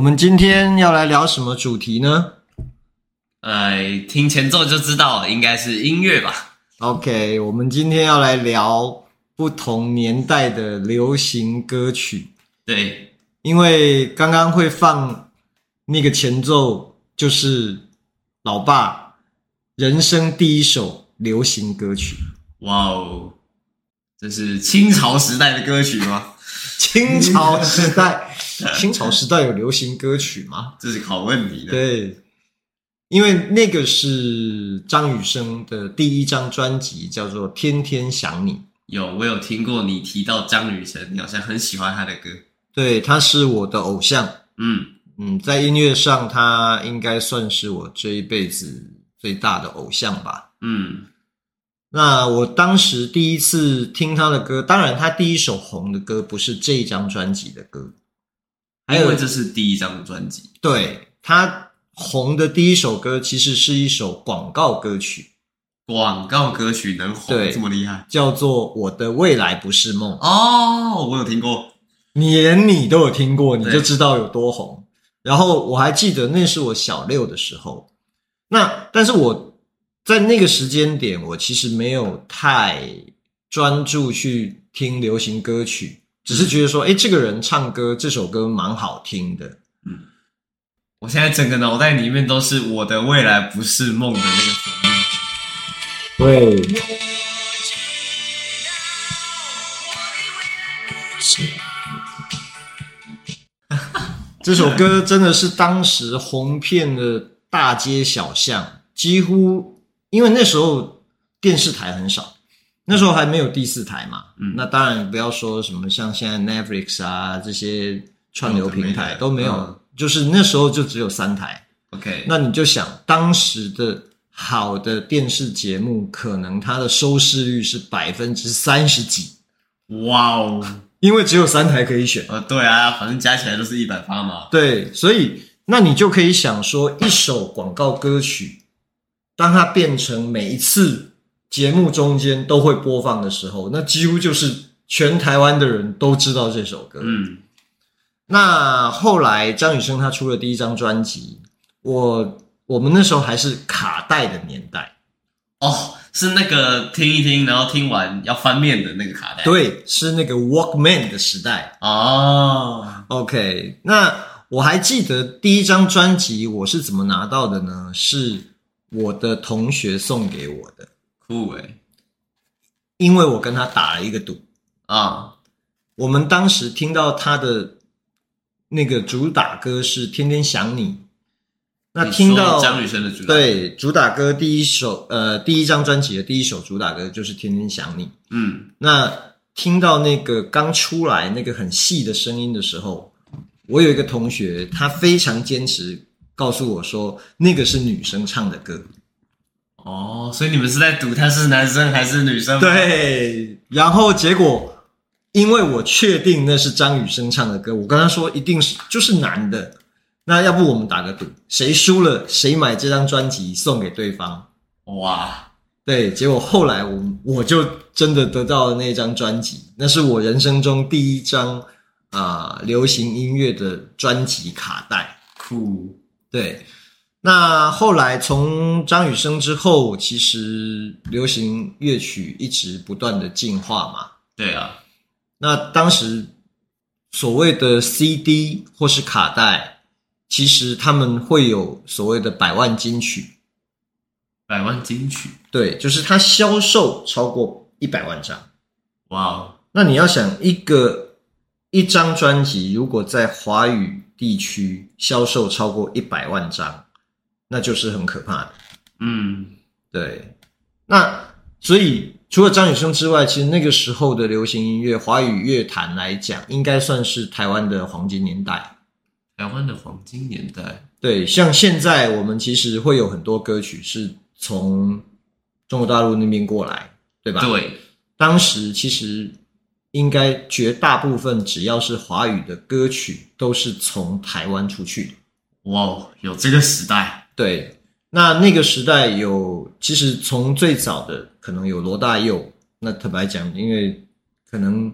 我们今天要来聊什么主题呢？呃，听前奏就知道了，应该是音乐吧。OK，我们今天要来聊不同年代的流行歌曲。对，因为刚刚会放那个前奏，就是老爸人生第一首流行歌曲。哇哦，这是清朝时代的歌曲吗？清朝时代，清朝时代有流行歌曲吗？这是考问题的。对，因为那个是张雨生的第一张专辑，叫做《天天想你》。有，我有听过你提到张雨生，你好像很喜欢他的歌。对，他是我的偶像。嗯嗯，在音乐上，他应该算是我这一辈子最大的偶像吧。嗯。那我当时第一次听他的歌，当然他第一首红的歌不是这一张专辑的歌，因为这是第一张专辑。对，他红的第一首歌其实是一首广告歌曲，广告歌曲能红对，这么厉害，叫做《我的未来不是梦》。哦，我有听过，你连你都有听过，你就知道有多红。然后我还记得那是我小六的时候，那但是我。在那个时间点，我其实没有太专注去听流行歌曲，只是觉得说，哎，这个人唱歌这首歌蛮好听的。嗯，我现在整个脑袋里面都是我的未来不是梦的那个旋律。对。这首歌真的是当时红遍了大街小巷，几乎。因为那时候电视台很少，那时候还没有第四台嘛。嗯，那当然不要说什么像现在 Netflix 啊这些串流平台都没有，嗯，就是那时候就只有三台。OK，那你就想当时的好的电视节目，可能它的收视率是百分之三十几。哇哦，因为只有三台可以选。呃，对啊，反正加起来都是一百八嘛。对，所以那你就可以想说，一首广告歌曲。当它变成每一次节目中间都会播放的时候，那几乎就是全台湾的人都知道这首歌。嗯，那后来张雨生他出了第一张专辑，我我们那时候还是卡带的年代。哦，是那个听一听，然后听完要翻面的那个卡带。对，是那个 Walkman 的时代。哦，OK，那我还记得第一张专辑我是怎么拿到的呢？是。我的同学送给我的，酷诶，因为我跟他打了一个赌啊。我们当时听到他的那个主打歌是《天天想你》，那听到张雨生的主打对主打歌第一首呃第一张专辑的第一首主打歌就是《天天想你》。嗯，那听到那个刚出来那个很细的声音的时候，我有一个同学，他非常坚持。告诉我说，那个是女生唱的歌。哦，所以你们是在赌他是男生还是女生？对，然后结果，因为我确定那是张雨生唱的歌，我跟他说一定是就是男的。那要不我们打个赌，谁输了谁买这张专辑送给对方。哇，对，结果后来我我就真的得到了那张专辑，那是我人生中第一张啊、呃、流行音乐的专辑卡带。酷。对，那后来从张雨生之后，其实流行乐曲一直不断的进化嘛。对啊，那当时所谓的 CD 或是卡带，其实他们会有所谓的百万金曲，百万金曲，对，就是它销售超过一百万张。哇 Wow，那你要想一个一张专辑，如果在华语地区销售超过一百万张，那就是很可怕的。嗯，对。那所以除了张雨生之外，其实那个时候的流行音乐、华语乐坛来讲，应该算是台湾的黄金年代。台湾的黄金年代，对，像现在我们其实会有很多歌曲是从中国大陆那边过来，对吧？对，当时其实应该绝大部分只要是华语的歌曲，都是从台湾出去的。哇，有这个时代。对，那那个时代有，其实从最早的可能有罗大佑，那坦白讲，因为可能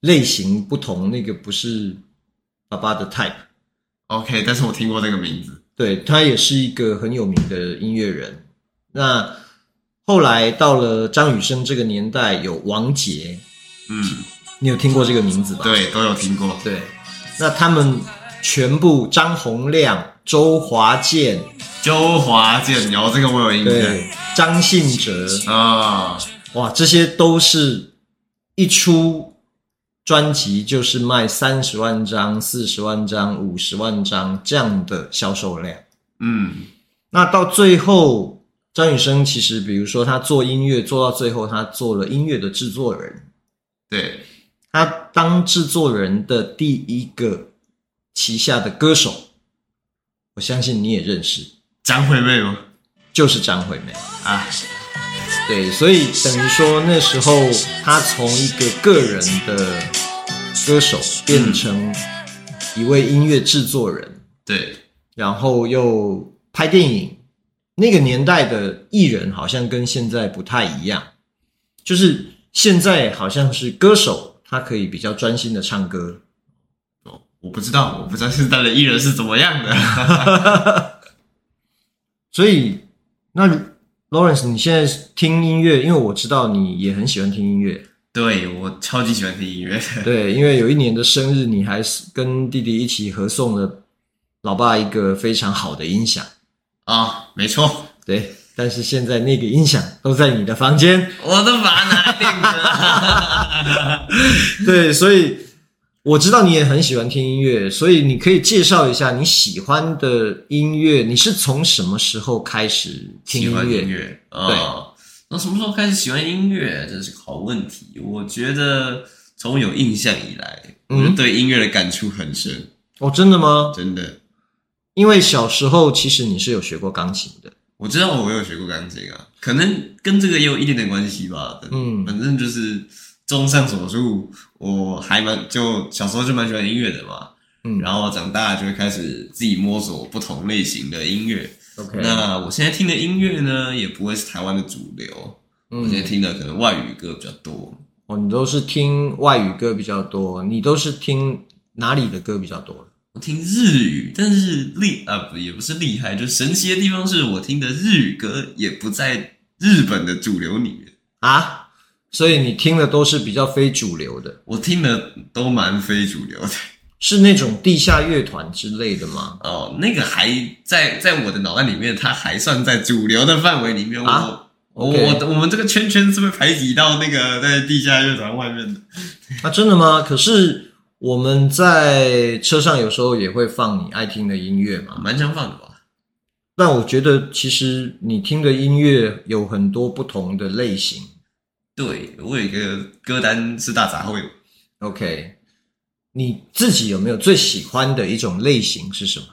类型不同，那个不是爸爸的 type。OK，但是我听过这个名字。对，他也是一个很有名的音乐人。那后来到了张雨生这个年代，有王杰，嗯，你有听过这个名字吧？对，都有听过。对，那他们全部张洪量、周华健、周华健，有这个我有印象。对，张信哲啊，哇，这些都是一出。专辑就是卖三十万张、四十万张、五十万张这样的销售量。嗯，那到最后，张雨生其实，比如说他做音乐做到最后，他做了音乐的制作人。对，他当制作人的第一个旗下的歌手，我相信你也认识张惠妹吗？就是张惠妹啊。对，所以等于说那时候他从一个个人的歌手变成一位音乐制作人，嗯、对，然后又拍电影。那个年代的艺人好像跟现在不太一样，就是现在好像是歌手他可以比较专心的唱歌。哦，我不知道，我不知道现在的艺人是怎么样的。所以那。Lawrence，你现在听音乐，因为我知道你也很喜欢听音乐。对，我超级喜欢听音乐。对，因为有一年的生日，你还是跟弟弟一起合送了老爸一个非常好的音响啊、哦，没错。对，但是现在那个音响都在你的房间，我都把它拿来订了。对，所以。我知道你也很喜欢听音乐，所以你可以介绍一下你喜欢的音乐。你是从什么时候开始听音乐？喜欢音乐，对。哦，那什么时候开始喜欢音乐？这是个好问题。我觉得从有印象以来，嗯，我对音乐的感触很深。哦，真的吗？真的。因为小时候其实你是有学过钢琴的。我知道我有学过钢琴啊，可能跟这个也有一点点关系吧。嗯，反正就是。综上所述，我还蛮就小时候就蛮喜欢音乐的嘛，嗯，然后长大就会开始自己摸索不同类型的音乐。OK，那我现在听的音乐呢，也不会是台湾的主流，嗯，我现在听的可能外语歌比较多。哦，你都是听外语歌比较多，你都是听哪里的歌比较多？我听日语，但是厉啊不也不是厉害，就神奇的地方是我听的日语歌也不在日本的主流里面啊。所以你听的都是比较非主流的，我听的都蛮非主流的，是那种地下乐团之类的吗？哦，那个还在在我的脑袋里面，它还算在主流的范围里面。啊，我 okay 我我们这个圈圈是不是排挤到那个在地下乐团外面的？啊，真的吗？可是我们在车上有时候也会放你爱听的音乐嘛，蛮常放的吧？但我觉得其实你听的音乐有很多不同的类型。对，我有一个歌单是大杂烩。OK，你自己有没有最喜欢的一种类型是什么？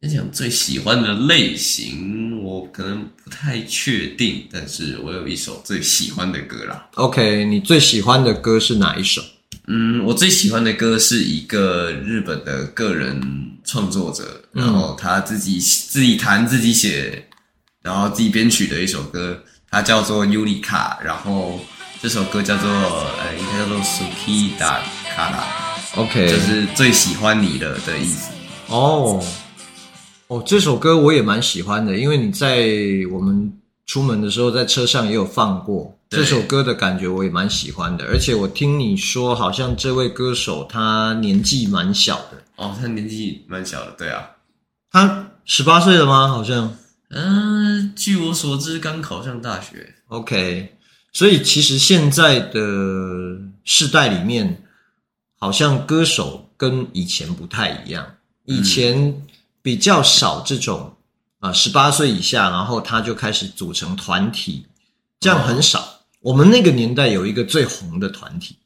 你讲最喜欢的类型，我可能不太确定，但是我有一首最喜欢的歌啦。OK，你最喜欢的歌是哪一首？嗯，我最喜欢的歌是一个日本的个人创作者，然后他自己自己弹自己写，然后自己编曲的一首歌。它叫做尤里卡，然后这首歌叫做呃，应该叫做 Suki da Kara，OK，就是最喜欢你的的意思。哦，哦，这首歌我也蛮喜欢的，因为你在我们出门的时候在车上也有放过这首歌的感觉，我也蛮喜欢的。而且我听你说，好像这位歌手他年纪蛮小的。哦，他年纪蛮小的，对啊，他十八岁了吗？好像。嗯、呃，据我所知，刚考上大学。OK，所以其实现在的世代里面，好像歌手跟以前不太一样。以前比较少这种啊，十八岁以下，然后他就开始组成团体，这样很少。哦、我们那个年代有一个最红的团体，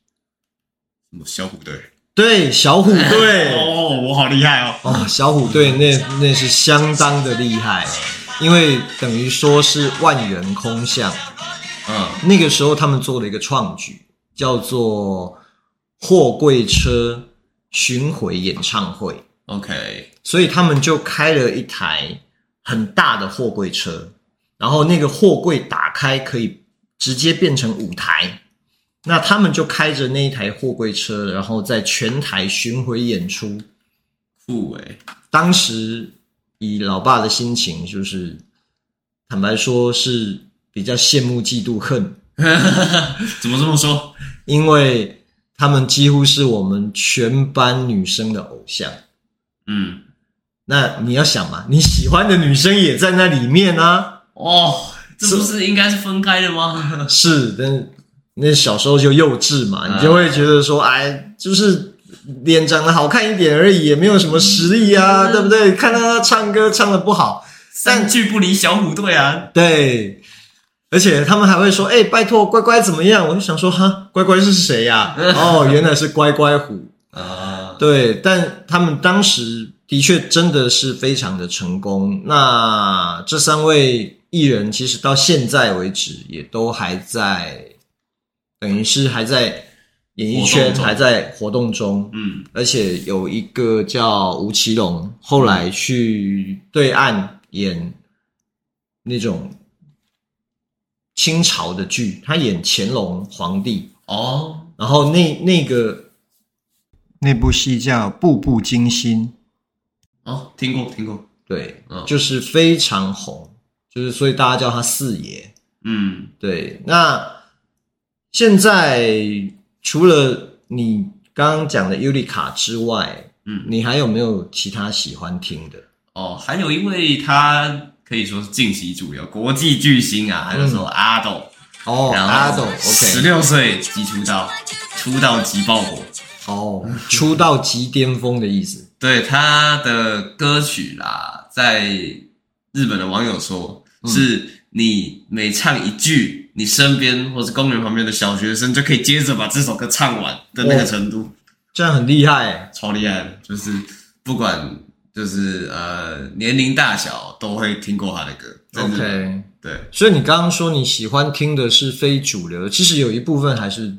什么小虎队？对，小虎队。哦，我好厉害哦！哦，小虎队那那是相当的厉害，因为等于说是万元空巷。嗯，那个时候他们做了一个创举，叫做货柜车巡回演唱会。OK，所以他们就开了一台很大的货柜车，然后那个货柜打开可以直接变成舞台，那他们就开着那一台货柜车，然后在全台巡回演出。酷诶，当时以老爸的心情，就是坦白说是比较羡慕嫉妒恨。怎么这么说？因为他们几乎是我们全班女生的偶像。嗯，那你要想嘛，你喜欢的女生也在那里面啊。哦，这不是应该是分开的吗？是，但那小时候就幼稚嘛，你就会觉得说，哎，就是脸长得好看一点而已，也没有什么实力啊，嗯、对不对？看到他唱歌唱的不好，三句不离小虎队啊。对，而且他们还会说，哎，拜托乖乖怎么样？我就想说，哈，乖乖是谁呀？哦，原来是乖乖虎啊。对，但他们当时的确真的是非常的成功。那这三位艺人其实到现在为止也都还在，等于是还在演艺圈还在活动中。嗯，而且有一个叫吴奇隆，后来去对岸演那种清朝的剧，他演乾隆皇帝哦，然后那那个。那部戏叫《步步惊心》哦，听过听过，对，嗯，就是非常红，就是所以大家叫他四爷。嗯，对。那现在除了你刚刚讲的尤里卡之外，嗯，你还有没有其他喜欢听的？哦，还有因为他可以说是近期主流国际巨星啊，还有说阿斗哦，阿斗，OK，十六岁即出道，出道即爆火。哦，出道即巅峰的意思。对，他的歌曲啦，在日本的网友说，嗯、是你每唱一句，你身边或是公园旁边的小学生就可以接着把这首歌唱完的那个程度。这样很厉害，超厉害的，就是不管就是呃年龄大小都会听过他的歌。OK，对，所以你刚刚说你喜欢听的是非主流，其实有一部分还是。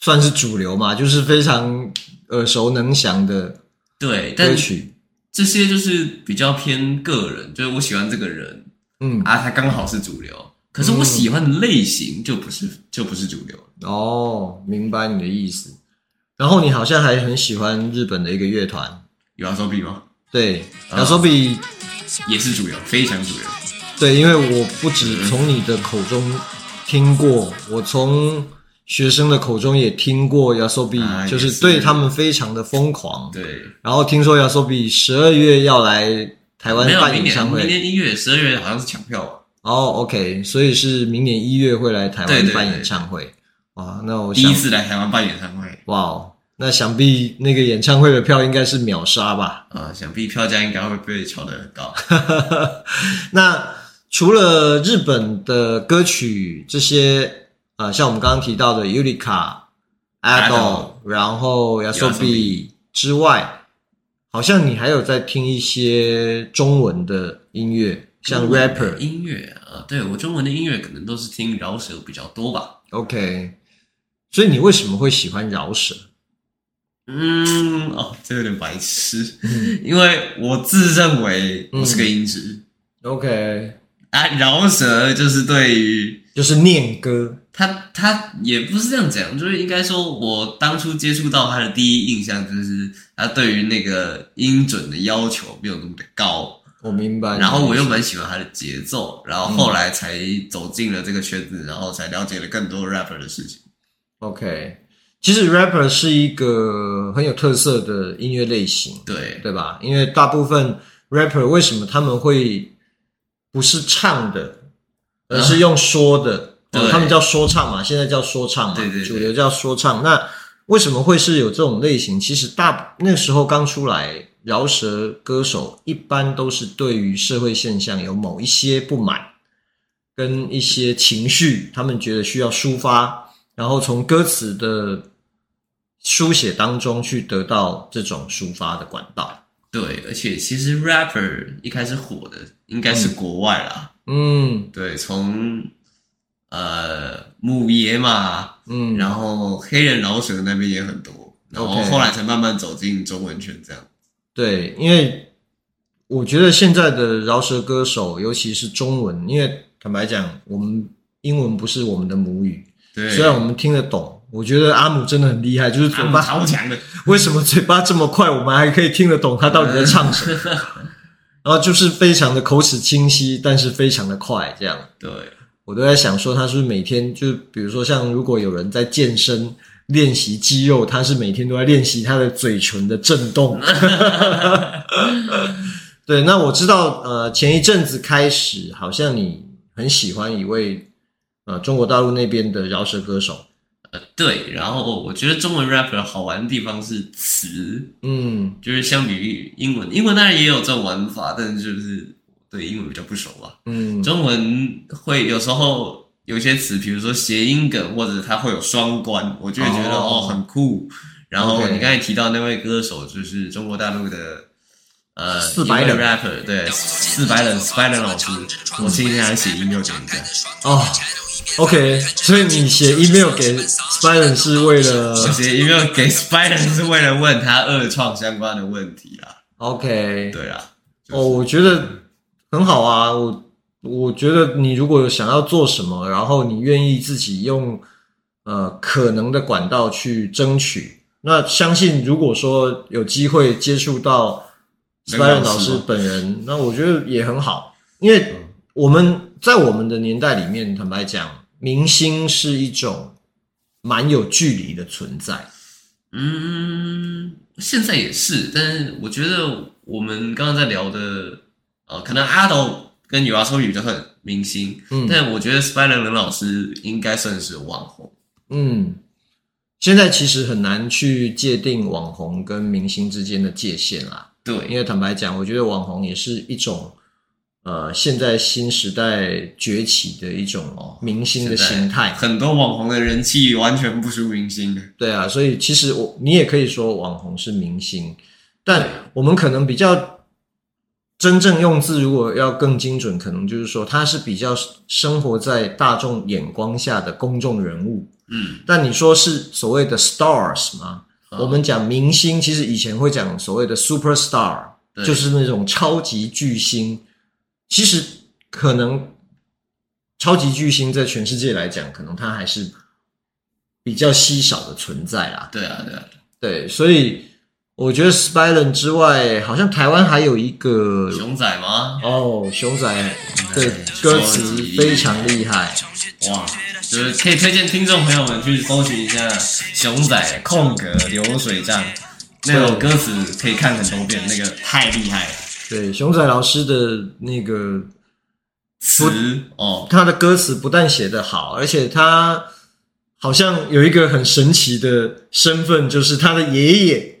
算是主流嘛，就是非常耳熟能详的对歌曲。这些就是比较偏个人，就是我喜欢这个人，嗯啊，他刚好是主流。可是我喜欢的类型就不是，就不是主流。哦，明白你的意思。然后你好像还很喜欢日本的一个乐团，有 YOASOBI 吗？对，YOASOBI 也是主流，非常主流。对，因为我不止从你的口中听过，我从。学生的口中也听过 YOASOBI，、啊、就是对他们非常的疯狂。对，然后听说 YOASOBI 十二月要来台湾办演唱会，明年一月，十二月好像是抢票吧？哦，OK，所以是明年一月会来台湾办演唱会。哇，那我想第一次来台湾办演唱会，哇，那想必那个演唱会的票应该是秒杀吧？啊，想必票价应该会被炒得很高。那除了日本的歌曲这些。啊、呃，像我们刚刚提到的 Yurika、Ado，然后 YOASOBI 之外，好像你还有在听一些中文的音乐，像 rapper 音乐啊。对，我中文的音乐可能都是听饶舌比较多吧。OK，所以你为什么会喜欢饶舌？嗯，哦，这有点白痴，因为我自认为我是个音质。嗯、OK，啊，饶舌就是对于就是念歌。他他也不是这样讲，就是应该说，我当初接触到他的第一印象就是他对于那个音准的要求没有那么的高。我明白。然后我又蛮喜欢他的节奏，然后后来才走进了这个圈子，然后才了解了更多 rapper 的事情。OK，其实 rapper 是一个很有特色的音乐类型，对，对吧？因为大部分 rapper 为什么他们会不是唱的，而是用说的，嗯、他们叫说唱嘛，现在叫说唱嘛，对对对，主流叫说唱。那为什么会是有这种类型？其实大那时候刚出来，饶舌歌手一般都是对于社会现象有某一些不满，跟一些情绪，他们觉得需要抒发，然后从歌词的书写当中去得到这种抒发的管道。对，而且其实 rapper 一开始火的应该是国外啦。嗯，对，从呃母爷嘛，嗯，然后黑人饶舌那边也很多，然后后来才慢慢走进中文圈这样。对，因为我觉得现在的饶舌歌手，尤其是中文，因为坦白讲，我们英文不是我们的母语，对，虽然我们听得懂。我觉得阿姆真的很厉害，就是嘴巴超强的。为什么嘴巴这么快，我们还可以听得懂他到底在唱什么？然后就是非常的口齿清晰，但是非常的快，这样。对，我都在想说，他是不是每天就比如说像如果有人在健身练习肌肉，他是每天都在练习他的嘴唇的震动。对，那我知道，呃，前一阵子开始，好像你很喜欢一位呃中国大陆那边的饶舌歌手。呃对，然后我觉得中文 rapper 好玩的地方是词，嗯，就是相比于英文，英文当然也有这种玩法，但是就是对英文比较不熟吧，嗯，中文会有时候有些词，比如说谐音梗，或者它会有双关，我就会觉得哦，哦很酷。然后你刚才提到那位歌手，就是中国大陆的呃四百冷 rapper，对，四百冷 Spider 老师，我今天还写 email 给人家哦。OK，所以你写 email 给 Spider 是为了写 email 给 Spider 是为了问他二创相关的问题啦。OK，对啊。就是、哦，我觉得很好啊。我我觉得你如果想要做什么，然后你愿意自己用呃可能的管道去争取，那相信如果说有机会接触到 Spider 老师本人，那我觉得也很好，因为我们在我们的年代里面，坦白讲。明星是一种蛮有距离的存在，嗯，现在也是，但是我觉得我们刚刚在聊的，呃，可能阿斗跟有阿抽宇就很明星，嗯，但我觉得 Spider 冷老师应该算是网红，嗯，现在其实很难去界定网红跟明星之间的界限啦，对，因为坦白讲，我觉得网红也是一种。呃，现在新时代崛起的一种哦明星的形态，很多网红的人气完全不输明星的。对啊，所以其实我你也可以说网红是明星，但我们可能比较真正用字，如果要更精准，可能就是说他是比较生活在大众眼光下的公众人物。嗯，但你说是所谓的 stars 吗？嗯，我们讲明星，其实以前会讲所谓的 super star，就是那种超级巨星。其实可能超级巨星在全世界来讲，可能他还是比较稀少的存在啦。对啊，对啊，对，所以我觉得 Spylen 之外，好像台湾还有一个熊仔吗？哦，熊仔的歌词非常厉害，哇！就是可以推荐听众朋友们去搜寻一下熊仔空格流水账那首歌词，可以看很多遍，那个太厉害了。对，熊仔老师的那个词哦，他的歌词不但写得好，而且他好像有一个很神奇的身份，就是他的爷爷。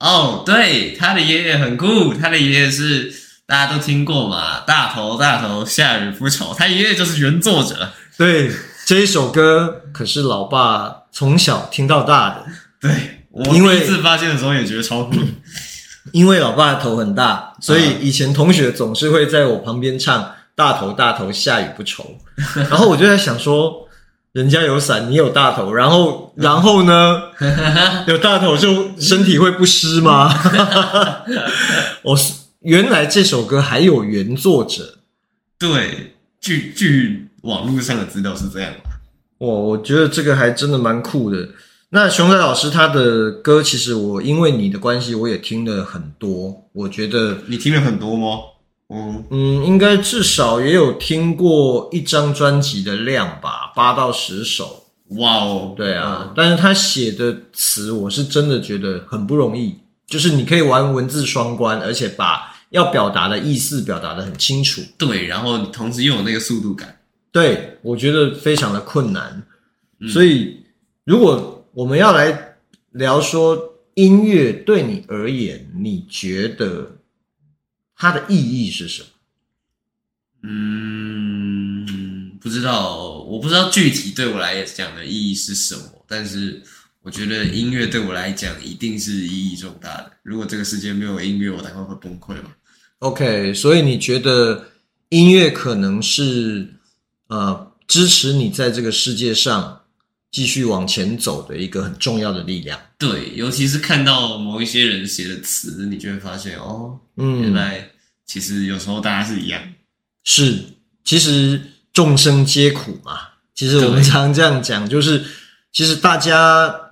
哦，对，他的爷爷很酷，他的爷爷是大家都听过嘛，大头大头，下雨不愁，他爷爷就是原作者。对，这一首歌可是老爸从小听到大的。对，我第一次发现的时候也觉得超酷。因为老爸的头很大，所以以前同学总是会在我旁边唱“大头大头，下雨不愁”。然后我就在想说，人家有伞，你有大头，然后然后呢，有大头就身体会不湿吗？我原来这首歌还有原作者。对，据据网络上的资料是这样。我我觉得这个还真的蛮酷的。那熊仔老师他的歌，其实我因为你的关系，我也听了很多。我觉得你听了很多吗？嗯嗯，应该至少也有听过一张专辑的量吧，八到十首。哇哦，对啊。但是他写的词，我是真的觉得很不容易。就是你可以玩文字双关，而且把要表达的意思表达的很清楚。对，然后你同时又有那个速度感。对，我觉得非常的困难。嗯、所以，如果我们要来聊说音乐对你而言，你觉得它的意义是什么？嗯，不知道，我不知道具体对我来讲的意义是什么，但是。我觉得音乐对我来讲一定是意义重大的。如果这个世界没有音乐，我大概会崩溃吧。OK，所以你觉得音乐可能是呃支持你在这个世界上继续往前走的一个很重要的力量。对，尤其是看到某一些人写的词，你就会发现哦，嗯，原来其实有时候大家是一样。是，其实众生皆苦嘛。其实我们常这样讲，就是其实大家。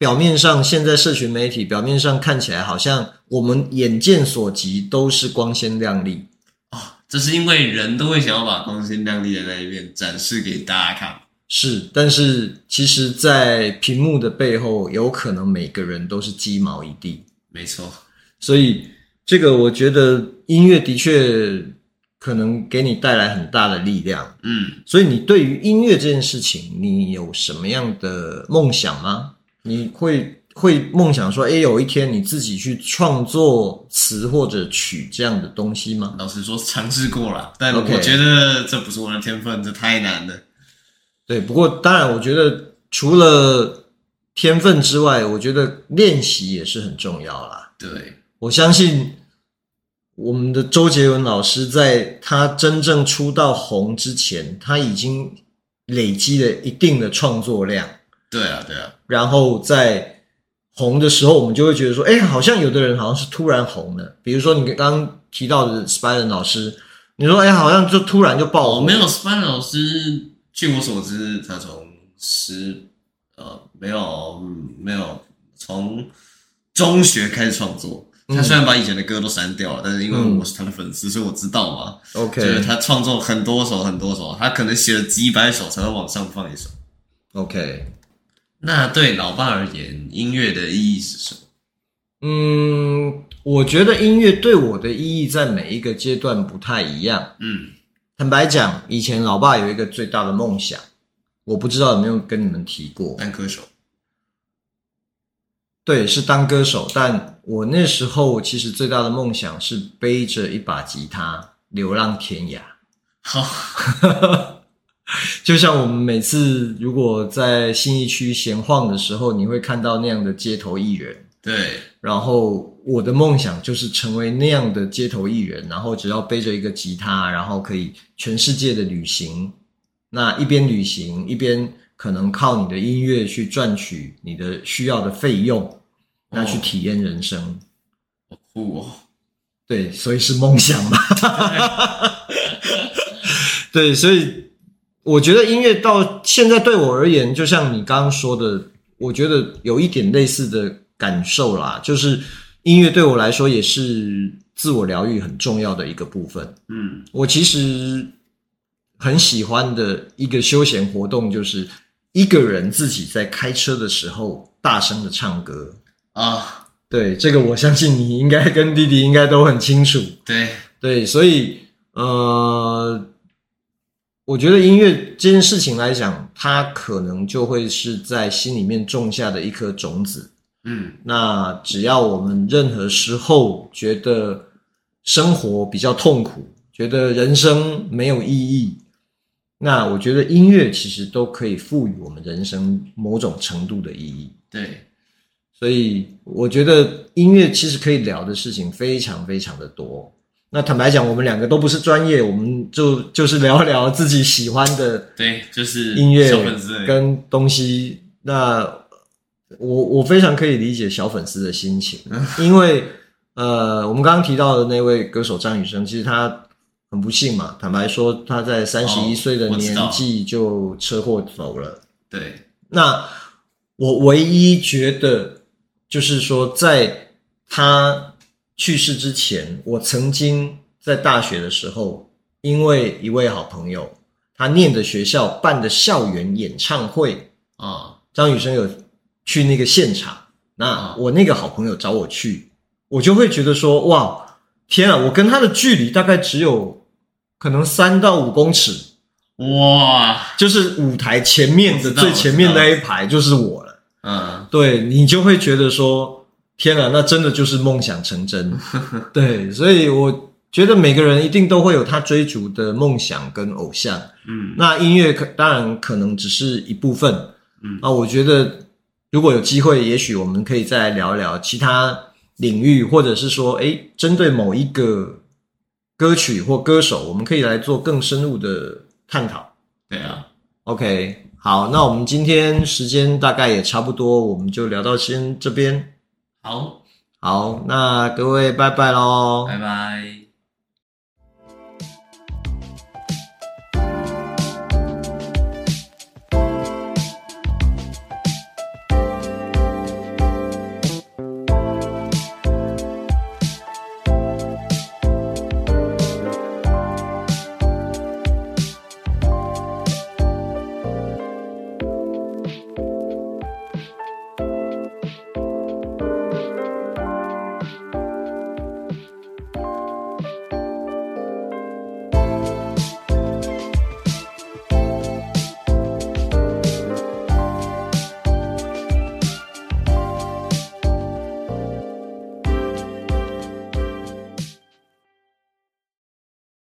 表面上，现在社群媒体表面上看起来好像我们眼见所及都是光鲜亮丽哦，这是因为人都会想要把光鲜亮丽的那一面展示给大家看。是，但是其实，在屏幕的背后，有可能每个人都是鸡毛一地。没错，所以这个我觉得音乐的确可能给你带来很大的力量。嗯，所以你对于音乐这件事情，你有什么样的梦想吗？你会会梦想说，哎，有一天你自己去创作词或者曲这样的东西吗？老实说，尝试过了，但我觉得这不是我的天分，这太难了。对，不过当然，我觉得除了天分之外，我觉得练习也是很重要啦。对，我相信我们的周杰伦老师在他真正出道红之前，他已经累积了一定的创作量。对啊，对啊。然后在红的时候，我们就会觉得说，哎，好像有的人好像是突然红的。比如说你刚刚提到的 Spider 老师，你说，哎，好像就突然就爆红。哦，没有 Spider 老师，据我所知，他从十呃没有没有从中学开始创作。他虽然把以前的歌都删掉了，嗯，但是因为我是他的粉丝，所以我知道嘛。OK，就是他创作很多首很多首，他可能写了几百首才会往上放一首。OK。那对老爸而言，音乐的意义是什么？嗯，我觉得音乐对我的意义在每一个阶段不太一样。嗯，坦白讲，以前老爸有一个最大的梦想，我不知道有没有跟你们提过。当歌手。对，是当歌手。但我那时候其实最大的梦想是背着一把吉他流浪天涯。好。就像我们每次如果在信义区闲晃的时候，你会看到那样的街头艺人。对，然后我的梦想就是成为那样的街头艺人，然后只要背着一个吉他，然后可以全世界的旅行。那一边旅行，一边可能靠你的音乐去赚取你的需要的费用，那去体验人生。好酷哦！对，所以是梦想嘛。对，所以。我觉得音乐到现在对我而言，就像你刚刚说的，我觉得有一点类似的感受啦，就是音乐对我来说也是自我疗愈很重要的一个部分。嗯，我其实很喜欢的一个休闲活动，就是一个人自己在开车的时候大声的唱歌啊。对，这个我相信你应该跟弟弟应该都很清楚。对对，所以呃。我觉得音乐这件事情来讲，它可能就会是在心里面种下的一颗种子。嗯，那只要我们任何时候觉得生活比较痛苦，觉得人生没有意义，那我觉得音乐其实都可以赋予我们人生某种程度的意义。对，所以我觉得音乐其实可以聊的事情非常非常的多。那坦白讲，我们两个都不是专业，我们就就是聊聊自己喜欢的，对，就是音乐跟东西。那我我非常可以理解小粉丝的心情，因为呃，我们刚刚提到的那位歌手张雨生，其实他很不幸嘛。坦白说，他在三十一岁的年纪就车祸走了。对，那我唯一觉得就是说，在他。去世之前，我曾经在大学的时候，因为一位好朋友，他念的学校办的校园演唱会啊，张雨生有去那个现场。那我那个好朋友找我去，我就会觉得说，哇，天啊，我跟他的距离大概只有可能三到五公尺，哇，就是舞台前面的最前面那一排就是我了。嗯，对，你就会觉得说，天啊，那真的就是梦想成真。对，所以我觉得每个人一定都会有他追逐的梦想跟偶像。嗯，那音乐可当然可能只是一部分。嗯，啊，我觉得如果有机会，也许我们可以再来聊一聊其他。领域，或者是说，诶，针对某一个歌曲或歌手，我们可以来做更深入的探讨。对啊，OK，好，那我们今天时间大概也差不多，我们就聊到先这边。好，好，那各位拜拜喽，拜拜。